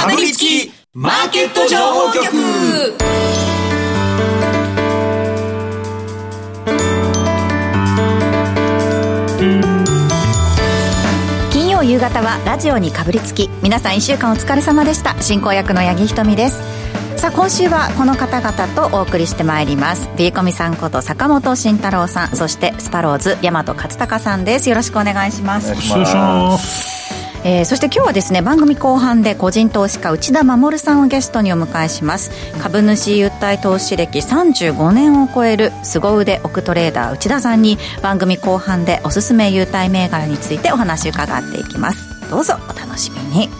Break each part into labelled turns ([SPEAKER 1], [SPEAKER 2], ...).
[SPEAKER 1] かぶりつきマーケット情報局。
[SPEAKER 2] 金曜夕方はラジオにかぶりつき皆さん1週間お疲れ様でした。進行役の八木ひとみです。さあ今週はこの方々とお送りしてまいります。ビーコミさんこと坂本慎太郎さんそしてスパローズ大和勝孝さんです。よろしくお願いします。
[SPEAKER 3] お願いします
[SPEAKER 2] えー、そして今日はですね番組後半で個人投資家内田守さんをゲストにお迎えします。株主優待投資歴35年を超える凄腕億トレーダー内田さんに番組後半でおすすめ優待銘柄についてお話伺っていきます。どうぞお楽しみに。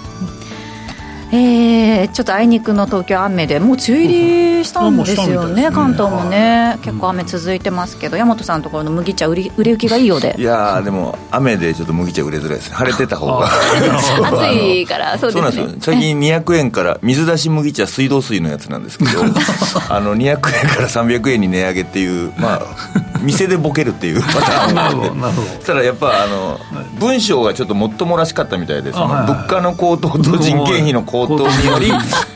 [SPEAKER 2] えー、ちょっとあいにくの東京雨でもう梅雨入りしたんですよね、ね関東もね、結構雨続いてますけど、大和さんのところの麦茶売り、売れ行きがいいようで。
[SPEAKER 4] いやでも、雨でちょっと麦茶売れづらいです晴れてた方が。
[SPEAKER 2] 暑いから、そうですね。
[SPEAKER 4] 最近200円から、水出し麦茶、水道水のやつなんですけど、あの200円から300円に値上げっていう、まあ、店でボケるっていうパターンなので、そしたらやっぱあの、文章がちょっともっともらしかったみたいで、その物価の高騰と人件費の高騰高騰により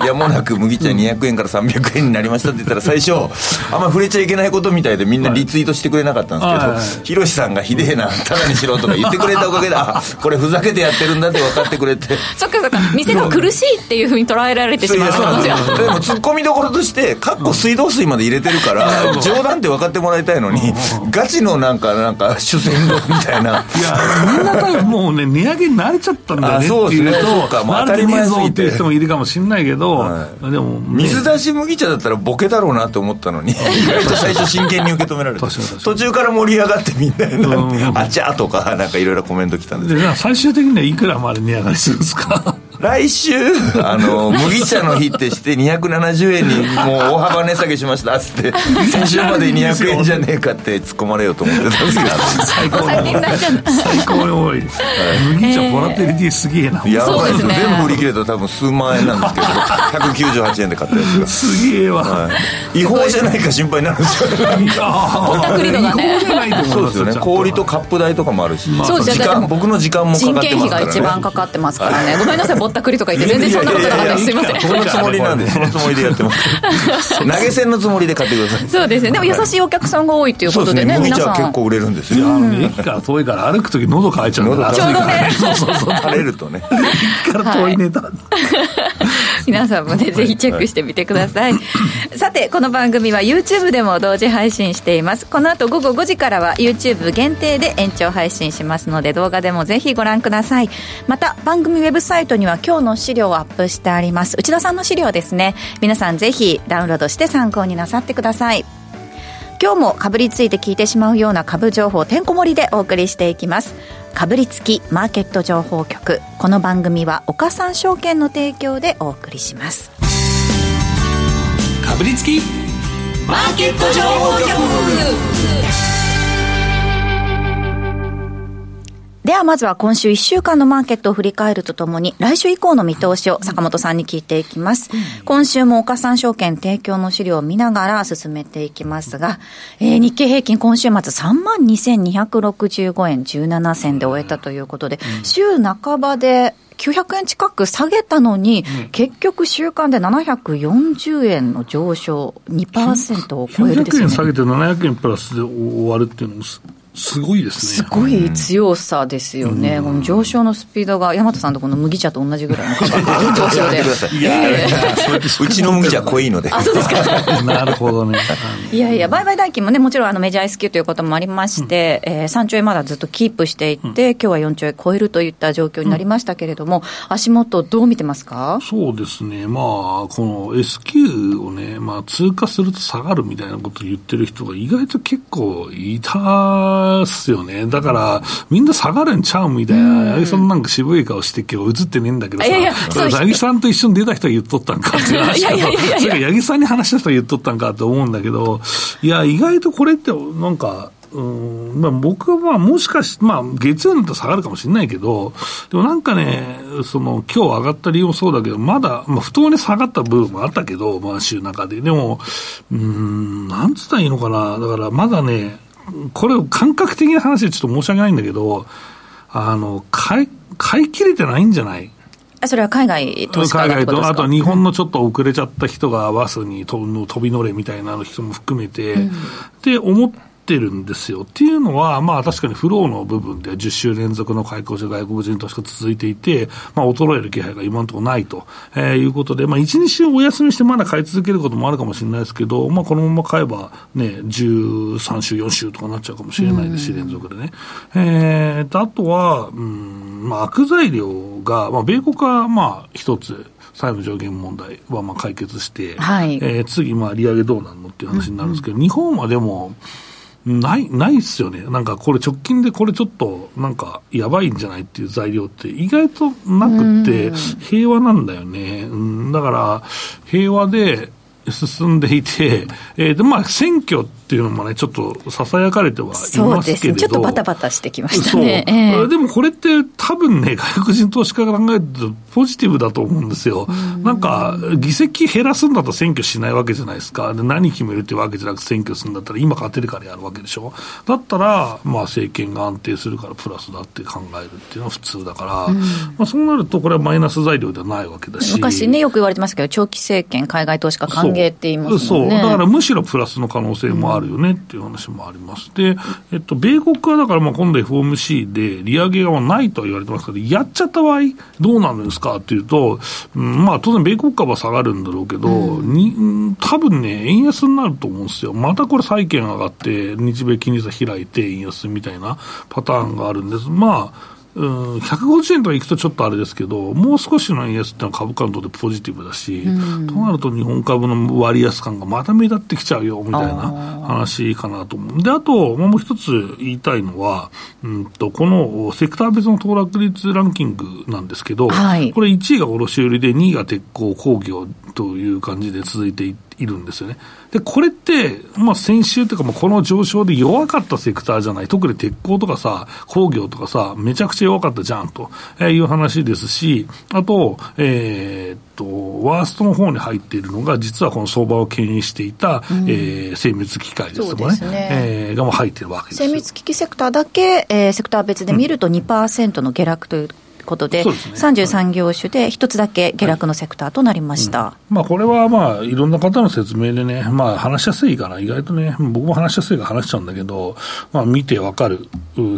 [SPEAKER 4] やもなく麦茶200円から300円になりましたって言ったら最初あんま触れちゃいけないことみたいでみんなリツイートしてくれなかったんですけどヒロシさんがひでえなただにしろとか言ってくれたおかげで あこれふざけてやってるんだって分かってくれて。
[SPEAKER 2] そっかそっか店が苦しいっていうふうに捉えられてしまう
[SPEAKER 4] でもツッコミどころとしてかっこ水道水まで入れてるから 冗談って分かってもらいたいのにガチのなんかなんか主戦度みたいな。い
[SPEAKER 3] やみんな多分もうね値上げに慣れちゃったんだよねっていうとそうか。もう当たり前すぎて人もいるかもしれないけど、はい、でも、
[SPEAKER 4] ね、水出し麦茶だったらボケだろうなって思ったのに 意外と最初真剣に受け止められて。途中から盛り上がってみんなにあちゃとかなんかいろいろコメント来たんです
[SPEAKER 3] で最終的にはいくらまで値上がりするんですか？
[SPEAKER 4] 来週 あの麦茶の日ってして270円にもう大幅値下げしましたっつって先週まで200円じゃねえかって突っ込まれようと思ってたんですけど。
[SPEAKER 3] 最高最高に多い。麦茶ボラテリティすげえな。
[SPEAKER 4] やばいですよ、ね、全部売り切れたら多分数万円なんですけど198円で買ったやつが
[SPEAKER 3] すげえわ、は
[SPEAKER 4] い、違法じゃないか心配になるんですよ。
[SPEAKER 2] ぼったくりとかね
[SPEAKER 4] そうですよね。氷とカップ代とかもあるし、まあ、時間僕の時間もかかってますから、ね、人件費が
[SPEAKER 2] 一番かかってますからね。ごめんなさい。ぼったくりとか言って全然そんなことなかった。ですすいません。
[SPEAKER 4] そのつもりなんで そのつもりでやってます。投げ銭のつもりで買ってください。
[SPEAKER 2] そうですね。でも優しいお客さんが多いっていうことでね
[SPEAKER 4] 皆さん。結構売れるんですよ。
[SPEAKER 3] 駅から遠いから歩く時喉乾いちゃう
[SPEAKER 2] からちょうどね
[SPEAKER 4] そうそうそう垂れるとね。
[SPEAKER 3] 駅から遠いネタ
[SPEAKER 2] 皆さんもねぜひチェックしてみてください。さてこの番組は YouTube でも同時配信しています。この後午後5時からは YouTube 限定で延長配信しますので動画でもぜひご覧ください。また番組ウェブサイトには今日の資料をアップしてあります。内田さんの資料ですね。皆さんぜひダウンロードして参考になさってください。今日もかぶりついて聞いてしまうような株情報てんこ盛りでお送りしていきますかぶりつきマーケット情報局。この番組は岡三証券の提供でお送りします。
[SPEAKER 1] かぶりつきマーケット情報局。
[SPEAKER 2] ではまずは今週1週間のマーケットを振り返るとともに、来週以降の見通しを坂本さんに聞いていきます。今週も岡三証券提供の資料を見ながら進めていきますが、えー、日経平均今週末32,265円17銭で終えたということで、週半ばで900円近く下げたのに、うん、結局週間で740円の上昇2%を超えるです
[SPEAKER 3] ね。900円下げて700円プラスで終わるっていうのもすごいです
[SPEAKER 2] ね。すごい強さですよね。うん、この上昇のスピードが、大和さんとこの麦茶と同じぐらいの価格 上昇で。いや
[SPEAKER 4] いやうちの麦茶濃いので。
[SPEAKER 2] あ、そうですか。
[SPEAKER 3] なるほどね。
[SPEAKER 2] いやいや、売買代金もね、もちろんあのメジャー S q ということもありまして、うん、えー、3兆円まだずっとキープしていって、うん、今日は4兆円超えるといった状況になりましたけれども、うん、足元どう見てますか？
[SPEAKER 3] そうですね。まあ、この S q をね、まあ通過すると下がるみたいなことを言ってる人が意外と結構いたっすよね。だから、みんな下がるんちゃうみたいな。八木さんなんか渋い顔して今日映ってねえんだけどさ。いやいや、八木さんと一緒に出た人が言っとったんかっていう 話だと、それが八木さんに話した人が言っとったんかと思うんだけど、いや、意外とこれってなんか、うんまあ、僕はまあもしかし、まあ、月曜になったら下がるかもしれないけど、でもなんかね、その今日上がった理由もそうだけど、まだ、まあ、不当に下がった部分もあったけど、まあ、週中で。でも、うん、なんつったらいいのかな、だからまだね、これを感覚的な話でちょっと申し訳ないんだけど、あの、買い、買い切れてないんじゃない？
[SPEAKER 2] それは海外投資家
[SPEAKER 3] 海外と、あと日本のちょっと遅れちゃった人がバスに飛び乗れみたいな人も含めて、うん、って思って、ってるんですよ。っていうのは、まあ確かにフローの部分で10週連続の開口者外国人投資が続いていて、まあ衰える気配が今のところないと、えー、いうことで、まあ1、2週お休みしてまだ買い続けることもあるかもしれないですけど、まあこのまま買えばね、13週、4週とかなっちゃうかもしれないですし、連続でね。えー、あとは、うん、まあ悪材料が、まあ米国はまあ一つ、債務上限問題はまあ解決して、はい、えー、次、まあ、利上げどうなるのっていう話になるんですけど、うんうん、日本はでも、ない、ないっすよね。なんかこれ直近でこれちょっとなんかやばいんじゃないっていう材料って意外となくって平和なんだよね。うん、だから平和で進んでいて、えー、でまあ選挙ってっていうのもね、ちょっとささやかれてはいますけれどそうですね、
[SPEAKER 2] ちょっとバタバタしてきましたね。
[SPEAKER 3] えー、でもこれって多分ね、外国人投資家が考えるとポジティブだと思うんですよ。んなんか、議席減らすんだと選挙しないわけじゃないですか。で何決めるってわけじゃなく選挙するんだったら今勝てるからやるわけでしょ。だったら、まあ政権が安定するからプラスだって考えるっていうのは普通だから、まあそうなるとこれはマイナス材料ではないわけだし。
[SPEAKER 2] 昔ね、よく言われてますけど、長期政権、海外投資家歓迎って言いますもんね。
[SPEAKER 3] そう。だからむしろプラスの可能性もあるよねっていう話もあります。で、えっと、米国はだからまあ今度 FOMC で利上げがないとは言われてますけど、やっちゃった場合、どうなるんですかっていうと、うん、まあ当然米国株は下がるんだろうけど、うん、に多分ね、円安になると思うんですよ。またこれ債券上がって、日米金利差開いて円安みたいなパターンがあるんです。まあ、うん、150円とかいくとちょっとあれですけど、もう少しの円安ってのは株価にとってポジティブだし、うん、となると日本株の割安感がまた目立ってきちゃうよみたいな話かなと思う。で、あと、もう一つ言いたいのは、うんと、このセクター別の騰落率ランキングなんですけど、はい、これ1位が卸売で2位が鉄鋼工業という感じで続いているんですよね。で、これって、まあ、先週というか、この上昇で弱かったセクターじゃない、特に鉄鋼とかさ、工業とかさ、めちゃくちゃ弱かったじゃんという話ですし、あと、えー、っと、ワーストの方に入っているのが、実はこの相場を牽引していた、うん、えー、精密機械ですとかね、ね。えー、がも入ってるわけです
[SPEAKER 2] 精密機器セクターだけ、えー、セクター別で見ると2%の下落ということで、でね、33業種で一つだけ下落のセクターとなりました、はい。
[SPEAKER 3] うん、まあ、これはまあいろんな方の説明でね、まあ、話しやすいから、意外とね、僕も話しやすいから話しちゃうんだけど、まあ、見てわかる、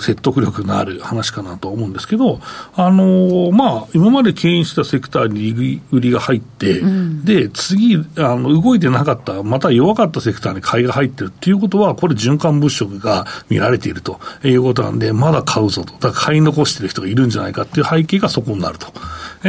[SPEAKER 3] 説得力のある話かなと思うんですけど、あのー、まあ、今まで牽引したセクターに売りが入って、うん、で次あの、動いてなかった、また弱かったセクターに買いが入ってるっていうことは、これ、循環物色が見られているということなんで、まだ買うぞと、だから買い残してる人がいるんじゃないかっていう背景がそこになると。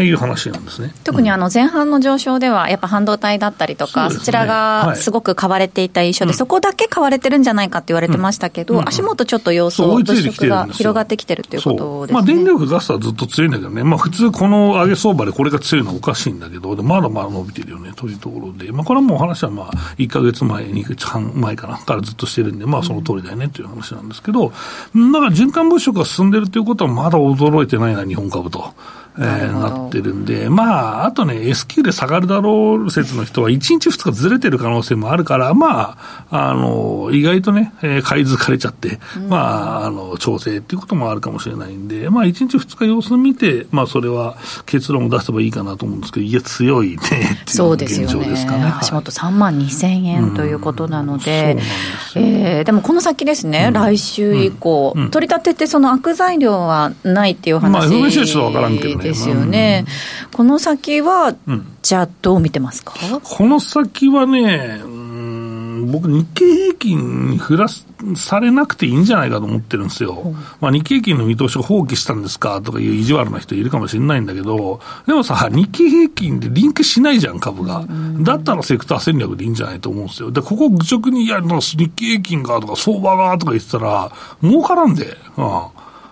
[SPEAKER 3] いう話なんですね。
[SPEAKER 2] 特にあの前半の上昇では、やっぱ半導体だったりとか、そ、ね,、ちらがすごく買われていた印象で、はい、そこだけ買われてるんじゃないかって言われてましたけど、うん。うん、足元ちょっと様子を、物色が広がってきてるということですね、まあ、
[SPEAKER 3] 電力ガスはずっと強いんだけどね、まあ、普通、この上げ相場でこれが強いのはおかしいんだけど、まだまだ伸びてるよね。というところで、まあ、これはもう話はまあ1か月前、2か月半前かな、からずっとしてるんで、まあ、その通りだよねという話なんですけど、だから循環物色が進んでるということは、まだ驚いてないな、日本株と。えー、なってるんで、まあ、あとね、S q で下がるだろう説の人は、1日2日ずれてる可能性もあるから、まあ、あの、意外とね、えー、買いづかれちゃって、うん、まあ、あの、調整っていうこともあるかもしれないんで、まあ、1日2日様子見て、まあ、それは結論を出せばいいかなと思うんですけど、いや、強いね、っていう現状ですかね。
[SPEAKER 2] 足元3万2000円ということなので、うん、えー、でもこの先ですね、うん、来週以降、取り立ててその悪材料はないっていう話。まあ、
[SPEAKER 3] FMC は分からんけどね。
[SPEAKER 2] ですよね。うん、この先は、じゃあどう見てますか？
[SPEAKER 3] この先はね、僕、日経平均に振らされなくていいんじゃないかと思ってるんですよ。まあ、日経平均の見通しを放棄したんですかとかいう意地悪な人いるかもしれないんだけど、でもさ、日経平均でリンクしないじゃん、株が。だったらセクター戦略でいいんじゃないと思うんですよ。で、ここ愚直に、いや、日経平均がとか相場がとか言ってたら、儲からんで。うん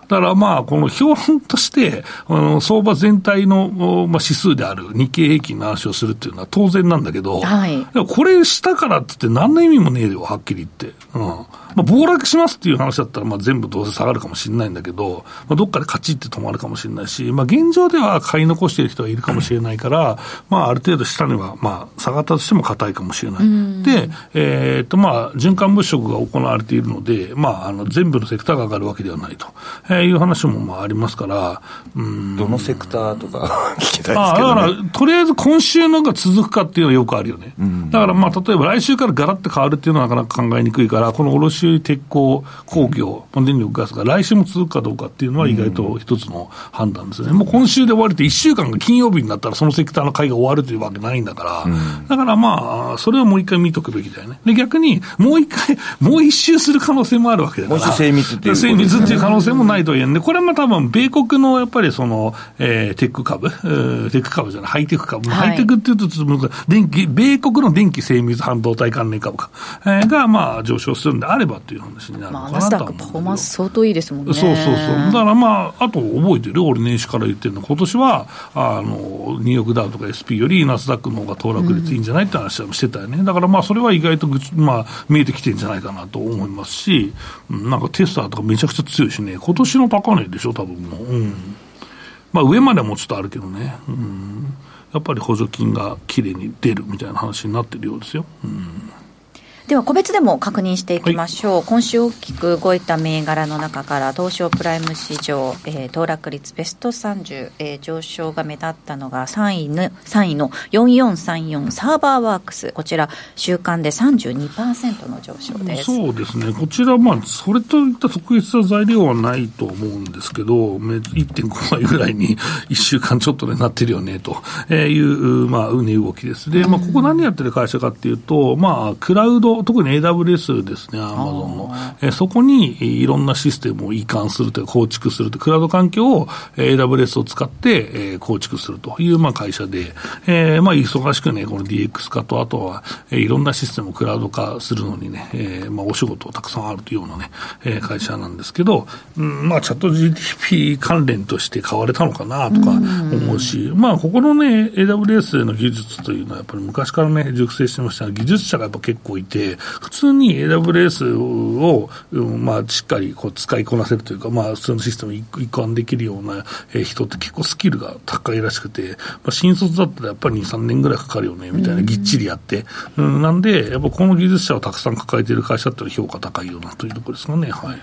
[SPEAKER 3] だからまあ、この標本として、あの相場全体の、まあ、指数である日経平均の話をするっていうのは当然なんだけど、はい、これしたからって言って何の意味もねえよ、はっきり言って。うんまあ、暴落しますっていう話だったら、まあ、全部どうせ下がるかもしれないんだけど、まあ、どっかでカチって止まるかもしれないし、まあ、現状では買い残している人がいるかもしれないから、まあ、ある程度下には、まあ、下がったとしても硬いかもしれない。で、えー、っと、まあ、循環物色が行われているので、まあ、あの、全部のセクターが上がるわけではないと、ええー、いう話もまあありますから、
[SPEAKER 4] うん。どのセクターとか 聞きたいですけど、ね、
[SPEAKER 3] あだから、とりあえず今週のが続くかっていうのはよくあるよね。うん、だからまあ、例えば来週からガラッと変わるっていうのはなかなか考えにくいから、この卸鉄鋼、工業、電力ガスが来週も続くかどうかっていうのは意外と一つの判断ですね。もう今週で終わりって1週間が金曜日になったらそのセクターの会が終わるというわけないんだから、うん、だからまあ、それはもう一回見とくべきだよね。で、逆に、もう一回、もう一周する可能性もあるわけだから。もう一周精密っていう。精密っていう可能性もないと言えんで、これはまあ多分、米国のやっぱりその、えー、テック株、テック株じゃない、ハイテク株。はい、ハイテクっていうと、電気、米国の電気精密半導体関連株価、えー、がまあ上昇するんであればっていう話になるのかなと思う、まあ、
[SPEAKER 2] パフォーマンス相当いいですもんね。
[SPEAKER 3] そうそうそう。だからまあ、あと覚えてる？俺年始から言ってるの、今年は、あの、ニューヨークダウとか SP よりナスダックの方が騰落率いいんじゃないって話はしてたよね。うん、だからまあ、それは意外とまあ、見えてきてるんじゃないかなと思いますし、なんかテスラとかめちゃくちゃ強いしね、今年の高値でしょ、多分もう。うん。まあ、上までもちょっとあるけどね。うん。やっぱり補助金がきれいに出るみたいな話になってるようですよ。うん
[SPEAKER 2] では個別でも確認していきましょう、はい、今週大きく動いた銘柄の中から東証プライム市場、えー、騰落率ベスト30、えー、上昇が目立ったのが3位の ,3 位の4434サーバーワークス。こちら週間で32%の上昇です。
[SPEAKER 3] そうですね。こちらまあそれといった特別な材料はないと思うんですけど1.5倍ぐらいに 1週間ちょっとでなってるよねという、まあ、うね動きです。で、まあ、ここ何やってる会社かっていうと、まあ、クラウド特に AWS ですね、アマゾンの。えそこにいろんなシステムを移管するという構築するという、クラウド環境を AWS を使ってえ構築するというまあ会社で、えー、まあ忙しくね、この DX 化と、あとは、えいろんなシステムをクラウド化するのにね、えー、まあお仕事たくさんあるというようなね、え会社なんですけど、うん、まあチャット GDP 関連として買われたのかなとか思うし、うまあここのね、AWS の技術というのはやっぱり昔からね、熟成してました技術者がやっぱ結構いて、普通に AWS を、まあ、しっかりこう使いこなせるというか、まあ、普通のシステムに移管できるような人って結構スキルが高いらしくて、まあ、新卒だったらやっぱり2、3年ぐらいかかるよね、みたいな、ぎっちりやって。うん、なんで、やっぱこの技術者をたくさん抱えている会社って評価高いよなというところですかね。はい。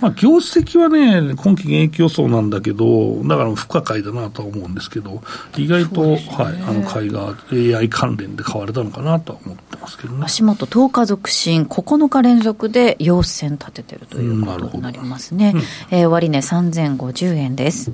[SPEAKER 3] まあ、業績はね、今期現役予想なんだけど、だから不可解だなとは思うんですけど、意外と、ね、はい、あの、買いが AI 関連で買われたのかなとは思ってますけどね。
[SPEAKER 2] 足元10日続伸、9日連続で陽線立ててるということになりますね。うん、えー、終値3050円です。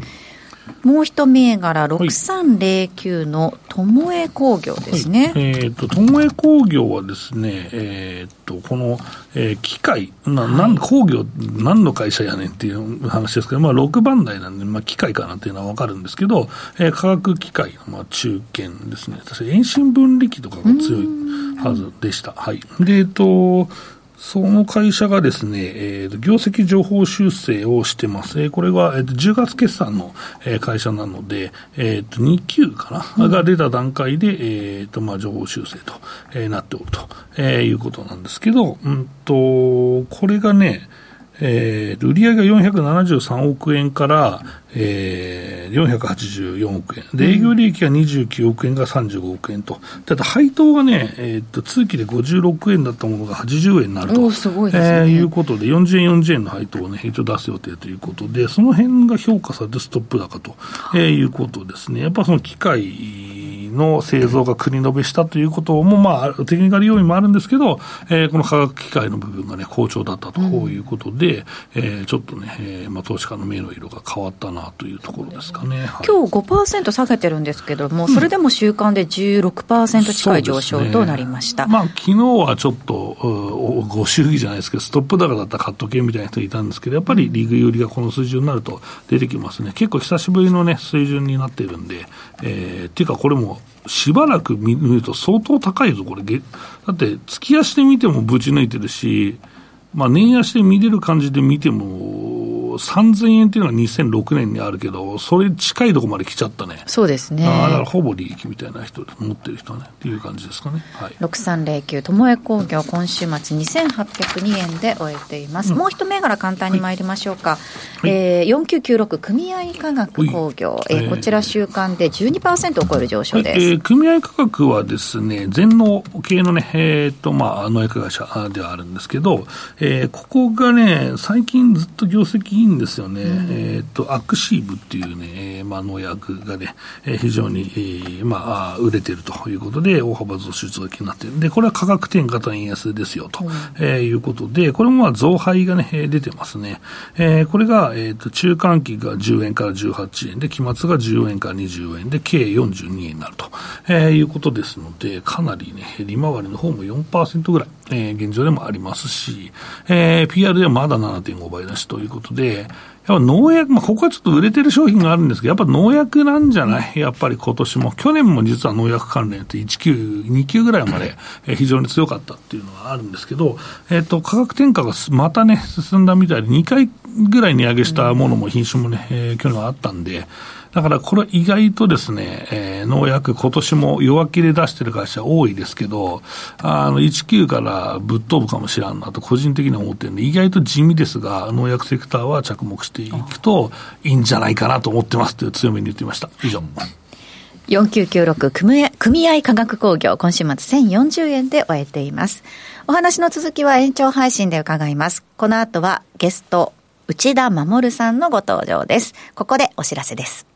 [SPEAKER 2] もう一銘柄、6309の友江工業ですね。
[SPEAKER 3] はい、えっ、ー、と、友江工業はですね、えっ、ー、と、この、えー、機械、な、なん、工業、何の会社やねんっていう話ですけど、まあ、6番台なんで、まあ、機械かなっていうのはわかるんですけど、えー、化学機械の、まあ、中堅ですね。確か遠心分離機とかが強いはずでした。はい。で、えっ、と、その会社がですね、えー、業績情報修正をしてます。えー、これは、えー、10月決算の、えー、会社なので、えー、と2級かな、うん、が出た段階で、えーとまあ、情報修正と、えー、なっておると、えー、いうことなんですけど、うんと、これがね、えー、売上が473億円から、えー、484億円。で、営業利益が29億円が35億円と。ただ、配当がね、えー、っと、通期で56円だったものが80円になると。
[SPEAKER 2] すね。え
[SPEAKER 3] ー、いうことで、40円、40円の配当をね、一応出す予定ということで、その辺が評価されてストップ高と、えー、いうことですね。やっぱその機械の製造が国延べしたということも、まあ、テクニカル要因もあるんですけど、えー、この化学機械の部分がね、好調だったということで、うん、えー、ちょっとね、えー、まあ、投資家の目の色が変わったなというところですかね。
[SPEAKER 2] はい、今日5%下げてるんですけども、それでも週間で16%近い上昇となりました。
[SPEAKER 3] ね、まあ、昨日はちょっと、ご祝儀じゃないですけど、ストップ高だったら買っとけみたいな人いたんですけど、やっぱりリグ寄りがこの水準になると出てきますね。結構久しぶりのね、水準になってるんで、えー、っていうかこれも、しばらく見ると相当高いぞ、これ。だって、月足で見てもぶち抜いてるし、まあ、年足で見れる感じで見ても、3000円っていうのは2006年にあるけど、それ近いところまで来ちゃったね。
[SPEAKER 2] そうですね。
[SPEAKER 3] あだからほぼ利益みたいな人、持ってる人はね、っていう感じですかね。はい、
[SPEAKER 2] 6309、友江工業、今週末2802円で終えています。うん、もう一銘柄簡単に参りましょうか。はい、えー、4996、組合化学工業、えー、こちら週間で12%を超える上昇です。はい、えー、
[SPEAKER 3] 組合価格はですね、全農系のね、えっ、ー、と、まあ、農薬会社ではあるんですけど、ええー、ここがね、最近ずっと業績いいんですよね。うん、えっ、と、アクシーブっていうね、えー、まあ、農薬がね、えー、非常に、えー、まあ、売れてるということで、大幅増出が気になってる。で、これは価格転嫁と円安ですよ、と、うん、えー、いうことで、これもまあ、増配がね、出てますね。えー、これが、えっ、と、中間期が10円から18円で、期末が14円から20円で、計42円になると、えー、いうことですので、かなりね、利回りの方も4%ぐらい、えー、現状でもありますし、えー、PR ではまだ7.5倍だしということで、やっぱ農薬、まあ、ここはちょっと売れてる商品があるんですけど、やっぱ農薬なんじゃない？やっぱり今年も。去年も実は農薬関連って1級、2級ぐらいまで非常に強かったっていうのはあるんですけど、えっ、と、価格転嫁がまたね、進んだみたいで、2回ぐらい値上げしたものも品種もね、えー、去年はあったんで、だからこれ意外とですね、えー、農薬今年も弱気で出してる会社多いですけど、あの、19からぶっ飛ぶかもしれんなと個人的には思ってるんで、意外と地味ですが、農薬セクターは着目していくといいんじゃないかなと思ってますという強めに言ってました。以上。
[SPEAKER 2] 4996組合組合化学工業今週末1040円で終えています。お話の続きは延長配信で伺います。この後はゲスト内田守さんのご登場です。ここでお知らせです。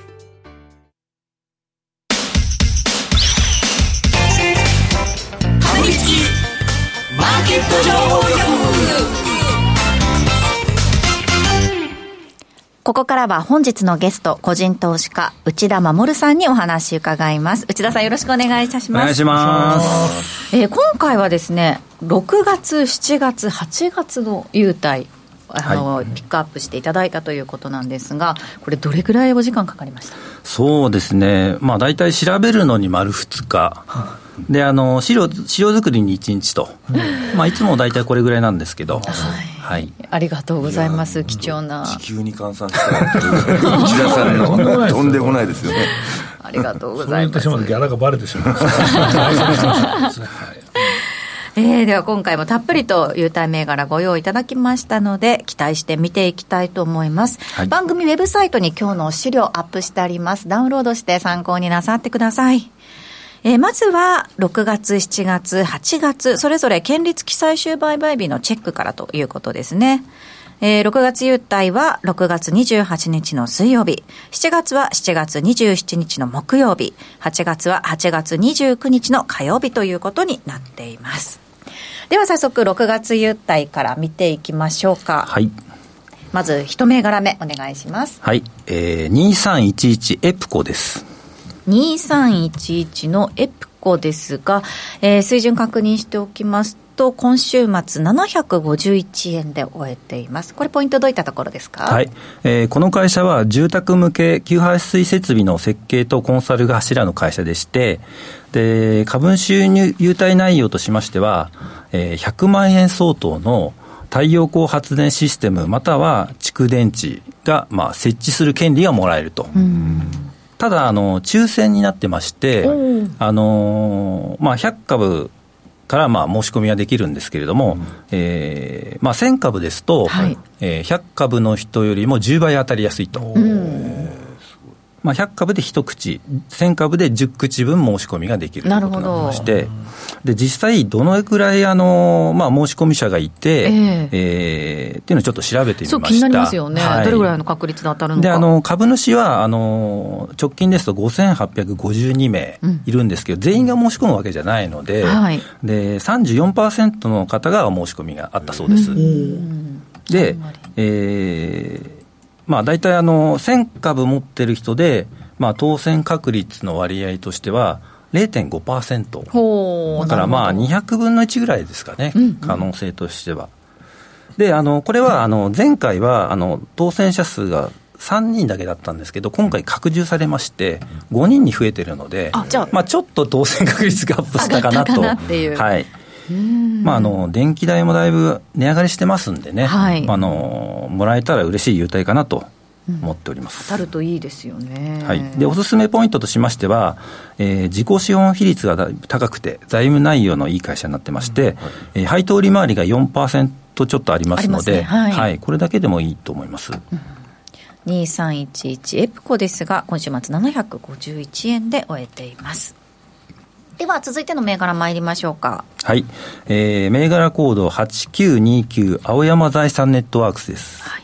[SPEAKER 2] ここからは本日のゲスト、個人投資家、内田守さんにお話伺います。内田さんよろしくお願いいたします。お
[SPEAKER 5] 願いします。
[SPEAKER 2] えー、今回はですね、6月、7月、8月の優待、あの、はい、ピックアップしていただいたということなんですが、これ、どれぐらいお時間かかりました？
[SPEAKER 5] そうですね、まあ、大体調べるのに丸2日。であの資料資料作りに1日と、まあ、いつも大体これぐらいなんですけど、
[SPEAKER 2] はい、ありがとうございます、貴重な。
[SPEAKER 4] 地球に換算したら、打ち出されるの、とんでもないですよね。
[SPEAKER 2] ありがとうございます。
[SPEAKER 3] そのギャラがバレてしまいます。
[SPEAKER 2] えー、では今回もたっぷりと優待銘柄ご用意いただきましたので期待して見ていきたいと思います、はい、番組ウェブサイトに今日の資料アップしてあります。ダウンロードして参考になさってください。えー、まずは6月、7月、8月、それぞれ県立記載終売買日のチェックからということですね。えー、6月優待は6月28日の水曜日、7月は7月27日の木曜日、8月は8月29日の火曜日ということになっています。では早速6月優待から見ていきましょうか。
[SPEAKER 5] はい。
[SPEAKER 2] まず一銘柄目お願いします。
[SPEAKER 5] はい。えー、2311エプコです。
[SPEAKER 2] 2311のエプコですが、えー、水準確認しておきますと、今週末751円で終えています。これポイントどういったところですか？
[SPEAKER 5] はい。えー、この会社は住宅向け給排水設備の設計とコンサルが柱の会社でして、で、株主優待内容としましては、えー、100万円相当の太陽光発電システムまたは蓄電池が、まあ、設置する権利がもらえると。ただあの、抽選になってまして、あのまあ、100株からまあ申し込みはできるんですけれども、うん、えー、まあ、1000株ですと、はい、えー、100株の人よりも10倍当たりやすいと。まあ、100株で1口、1000株で10口分申し込みができるということになりまして、で実際、どのくらいあの、まあ、申し込み者がいて、えー、えー、っていうのをちょっと調べてみました。そう
[SPEAKER 2] 気になりますよね、はい、どれぐらいの確率で当たるのか。
[SPEAKER 5] であの株主はあの直近ですと5852名いるんですけど、うん、全員が申し込むわけじゃないので、はい、で34%の方が申し込みがあったそうです。うん、で、えーまあ、大体あの1000株持ってる人で、まあ、当選確率の割合としては0.5%だからまあ200分の1ぐらいですかね、うんうん、可能性としては。であのこれはあの前回はあの当選者数が3人だけだったんですけど、今回拡充されまして、5人に増えてるので、あまあ、ちょっと当選確率がアップしたかなと。はい、まあ、あの電気代もだいぶ値上がりしてますんでね、はい、あのもらえたら嬉しい優待かなと思っております、
[SPEAKER 2] 当たるといいですよね、
[SPEAKER 5] はい、でおすすめポイントとしましては、えー、自己資本比率が高くて、財務内容のいい会社になってまして、うん。はい、えー、配当利回りが4%ちょっとありますので、ね。はい、はい、これだけでもいいと思います。うん。
[SPEAKER 2] 2311エプコですが今週末751円で終えていますでは続いての銘柄参りましょうか。
[SPEAKER 5] はい、えー、銘柄コード8929青山財産ネットワークスです、はい。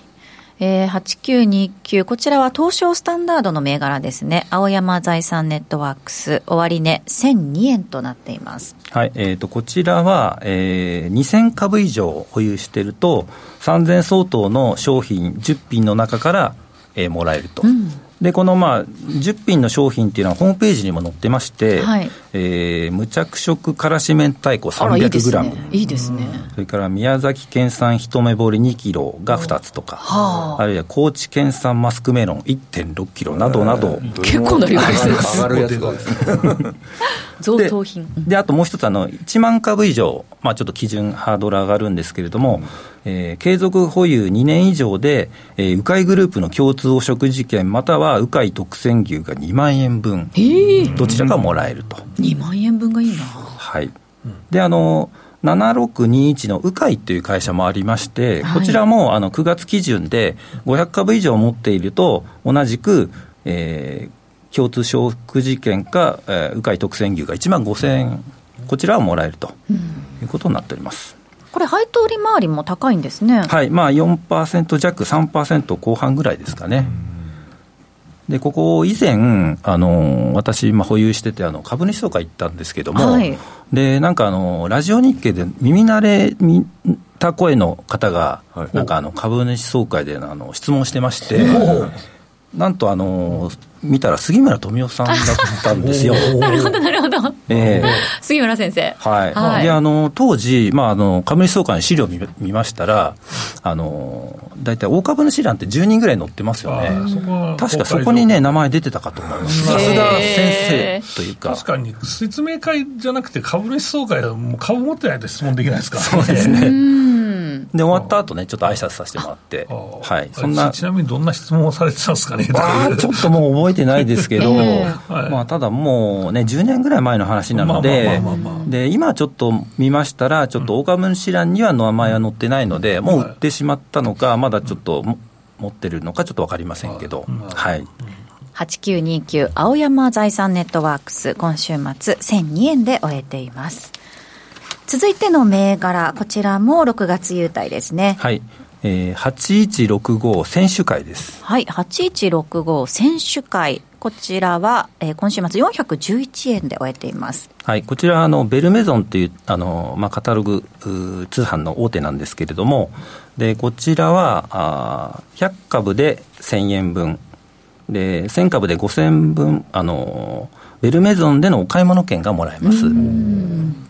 [SPEAKER 2] えー、8929こちらは東証スタンダードの銘柄ですね。青山財産ネットワークス終値、ね、1002円となっています。
[SPEAKER 5] はい、えーと、こちらは、えー、2000株以上保有していると3000相当の商品10品の中から、えー、もらえると、うんでこのまあ10品の商品っていうのはホームページにも載ってまして、はい、えー、無着色からし明太子300グラム。
[SPEAKER 2] いいですね。
[SPEAKER 5] それから宮崎県産一目ぼれ2キロが2つとか、あ。るいは高知県産マスクメロン1.6キロなどなど。
[SPEAKER 2] 結構な量ですね。
[SPEAKER 4] 上がるやつが
[SPEAKER 2] 贈答品
[SPEAKER 5] であともう一つあの1万株以上、まあ、ちょっと基準ハードル上がるんですけれども、うんえー、継続保有2年以上で、えー、鵜飼グループの共通汚職事件、または鵜飼特選牛が2万円分、どちらかもらえると。
[SPEAKER 2] 2万円分がいいな。
[SPEAKER 5] はい。で、あの、7621の鵜飼という会社もありまして、こちらもあの9月基準で500株以上持っていると、同じく、えー、共通消費事件か、えー、鵜飼特選牛が1万5000円、こちらはもらえるということになっております。
[SPEAKER 2] これ、配当利回りも高いんですね。
[SPEAKER 5] はい、まあ4%弱、3%後半ぐらいですかね。でここ以前、あの私、まあ、保有しててあの株主総会行ったんですけども、はい、でなんかあのラジオ日経で耳慣れた声の方が、なんかあの株主総会であの質問してまして、なんとあの見たら杉村富夫さんだったんですよ。
[SPEAKER 2] なるほどなるほど。えー、杉村先生。
[SPEAKER 5] はい。はい、であの当時まああの株主総会の資料を見見ましたらあの大体大株主欄って10人ぐらい載ってますよね。確かそこにね名前出てたかと思います。さすが先生というか。
[SPEAKER 3] 確かに説明会じゃなくて株主総会はもう株持ってないと質問できないですから、
[SPEAKER 5] ね。そうですね。で終わった後ねちょっと挨拶させてもらって
[SPEAKER 3] はいそんな。ちなみにどんな質問をされてたんですかね？
[SPEAKER 5] あちょっともう覚えてないですけど、えー、まあ、ただもうね10年ぐらい前の話なのでで今ちょっと見ましたらちょっと大株主欄には名前は載ってないので、もう売ってしまったのかまだちょっと持ってるのかちょっと分かりませんけど、はい、
[SPEAKER 2] 8929青山財産ネットワークス今週末1002円で終えています続いての銘柄、こちらも6月優待ですね。
[SPEAKER 5] はい。えー、8165選手会です。
[SPEAKER 2] はい、8165選手会。こちらは、えー、今週末411円で終えています。
[SPEAKER 5] はい、こちらあのベルメゾンというあのまあカタログ通販の大手なんですけれども、でこちらはあ100株で1000円分、で1000株で5000分あのベルメゾンでのお買い物券がもらえます。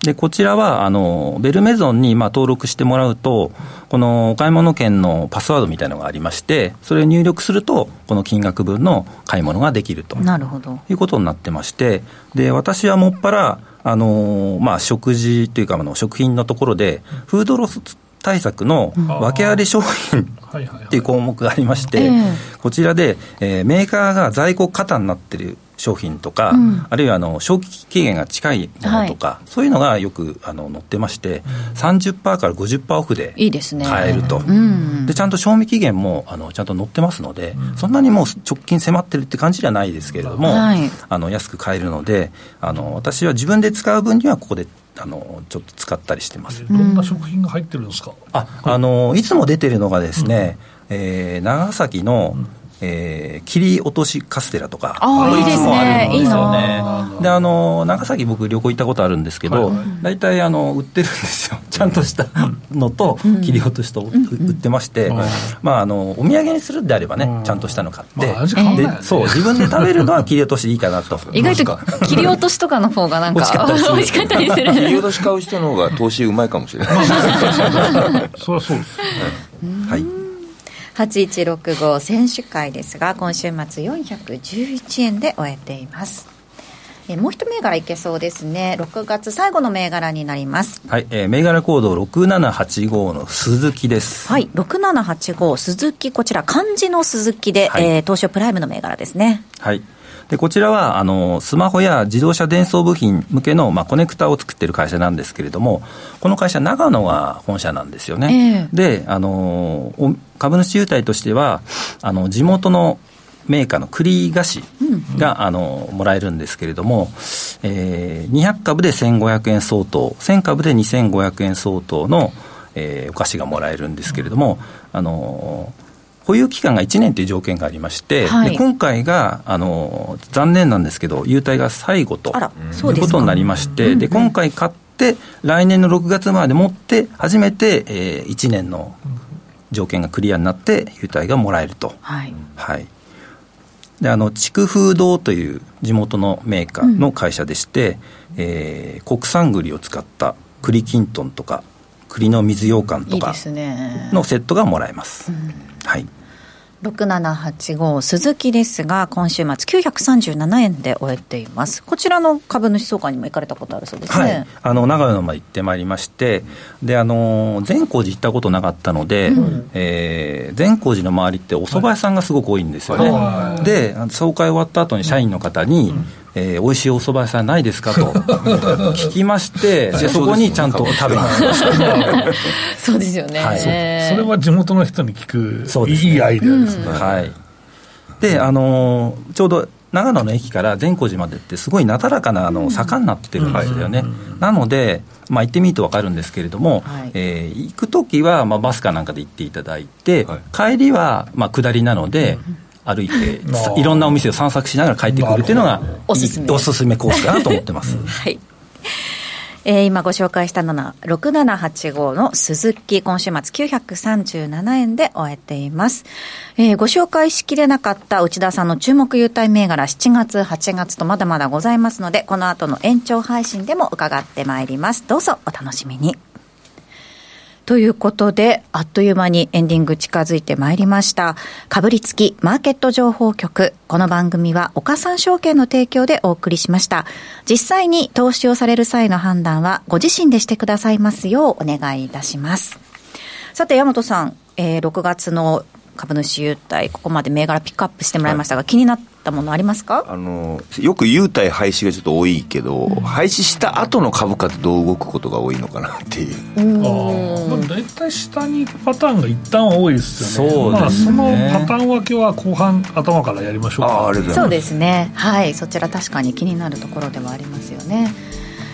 [SPEAKER 5] でこちらはあのベルメゾンにまあ登録してもらうと、このお買い物券のパスワードみたいなのがありまして、それを入力すると、この金額分の買い物ができると。なるほど。いうことになってまして、で私はもっぱら、あのまあ、食事というかあの食品のところで、フードロス対策の訳あり商品っていう項目がありまして、こちらで、えー、メーカーが在庫過多になってる商品とか、うん、あるいはあの消費期限が近いものとか、はい、そういうのがよくあの載ってまして、うん、30%から50%オフで買えると、でちゃんと賞味期限もあのちゃんと載ってますので、うん、そんなにもう直近迫ってるって感じではないですけれども、はい、あの安く買えるのであの、私は自分で使う分にはここであのちょっと使ったりしてます。
[SPEAKER 3] どんな食品が入ってるんですか？
[SPEAKER 5] あ、あのいつも出てるのがですね、うん、えー、長崎の、えー、切り落としカステラとか、
[SPEAKER 2] あいいですね、いいね。
[SPEAKER 5] であの長崎、僕、旅行行ったことあるんですけど、大体、あの売ってるんですよ、ちゃんとしたのと、切り落としと売ってまして、まあ、あのお土産にするんであればね、ちゃんとしたの買って、でそう自分で食べるのは切り落としいいかなと。
[SPEAKER 2] 意外と切り落としとかの方がなんか、美味しかったりする。
[SPEAKER 4] 切り落とし買う人の方が投資うまいかもしれない。
[SPEAKER 3] そりゃそうです。
[SPEAKER 2] はい8165選手会ですが今週末411円で終えています。えもう一銘柄いけそうですね。6月最後の銘柄になります。
[SPEAKER 5] はい、えー、銘柄コード6785の鈴木です。
[SPEAKER 2] はい6785鈴木こちら漢字の鈴木で、はい、えー、東証プライムの銘柄ですね。
[SPEAKER 5] はいでこちらはあのスマホや自動車伝送部品向けの、まあ、コネクタを作っている会社なんですけれども、この会社、長野が本社なんですよね。えー、であの株主優待としてはあの地元のメーカーの栗菓子が、うん、あのもらえるんですけれども、えー、200株で1500円相当、1000株で2500円相当の、えー、お菓子がもらえるんですけれども、あの保有期間が1年という条件がありまして、はい、で今回があの残念なんですけど、優待が最後ということになりまして、で今回買って、来年の6月までもって、初めて、えー、1年の条件がクリアになって、優待がもらえると。はい、はい。であの筑風堂という地元のメーカーの会社でして、うん、えー、国産栗を使った栗きんとんとか栗の水羊羹とかのセットがもらえます。いいはい。
[SPEAKER 2] 6785鈴木ですが今週末937円で終えています。こちらの株主総会にも行かれたことあるそうですね、はい、
[SPEAKER 5] あの長野まで行ってまいりましてであの善光寺行ったことなかったので、うん、えー、善光寺の周りってお蕎麦屋さんがすごく多いんですよね、はい、で総会終わった後に社員の方に、うんえー、美味しいお蕎麦屋さんないですか？と聞きまして、でそこにちゃんと食べに行きました。
[SPEAKER 2] そうですよね、はい、そ
[SPEAKER 3] れは地元の人に聞く、そうですね、いいアイデアですね。うん、
[SPEAKER 5] はい、で、あのー、ちょうど長野の駅から善光寺までってすごいなだらかなあの坂になってるんですよね、なので、まあ、行ってみると分かるんですけれども、はい、えー、行く時はまはバスかなんかで行っていただいて、はい、帰りはまあ下りなので、うん歩いていろんなお店を散策しながら帰ってくるっていうのがおすすめおすすめコースかなと思ってます。
[SPEAKER 2] はいえー、今ご紹介したのは6785の鈴木、今週末937円で終えています。えー、ご紹介しきれなかった内田さんの注目優待銘柄7月、8月とまだまだございますので、この後の延長配信でも伺ってまいります。どうぞお楽しみに。ということで、あっという間にエンディング近づいてまいりました。かぶりつきマーケット情報局。この番組は岡三証券の提供でお送りしました。実際に投資をされる際の判断はご自身でしてくださいますようお願いいたします。さて、山本さん、えー、6月の株主優待、ここまで銘柄ピックアップしてもらいましたが、はい、気になったものありますか？
[SPEAKER 4] あのよく優待廃止がちょっと多いけど、うん、廃止した後の株価ってどう動くことが多いのかなっていう。
[SPEAKER 3] ああ、大体下に行くパターンが一旦は多いですよね。そうですね。まあ、そのパターン分けは後半頭からやりましょうか。
[SPEAKER 2] そうですね。はい、そちら確かに気になるところではありますよね。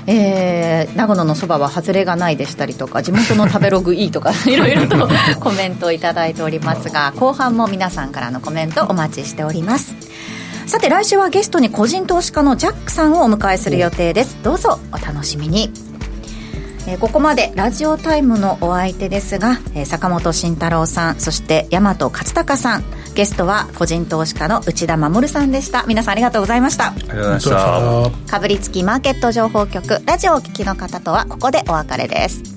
[SPEAKER 2] えー、長野のそばは外れがないでしたりとか地元の食べログいいとか いろいろと コメントを頂いておりますが後半も皆さんからのコメントお待ちしておりますさて来週はゲストに個人投資家のジャックさんをお迎えする予定ですどうぞお楽しみにえー、ここまでラジオタイムのお相手ですが、えー、坂本慎太郎さんそして大和勝孝さん。ゲストは個人投資家の内田守さんでした。皆さんありがとうございました。あ
[SPEAKER 5] りがとうございました。
[SPEAKER 2] かぶりつきマーケット情報局ラジオをお聞きの方とはここでお別れです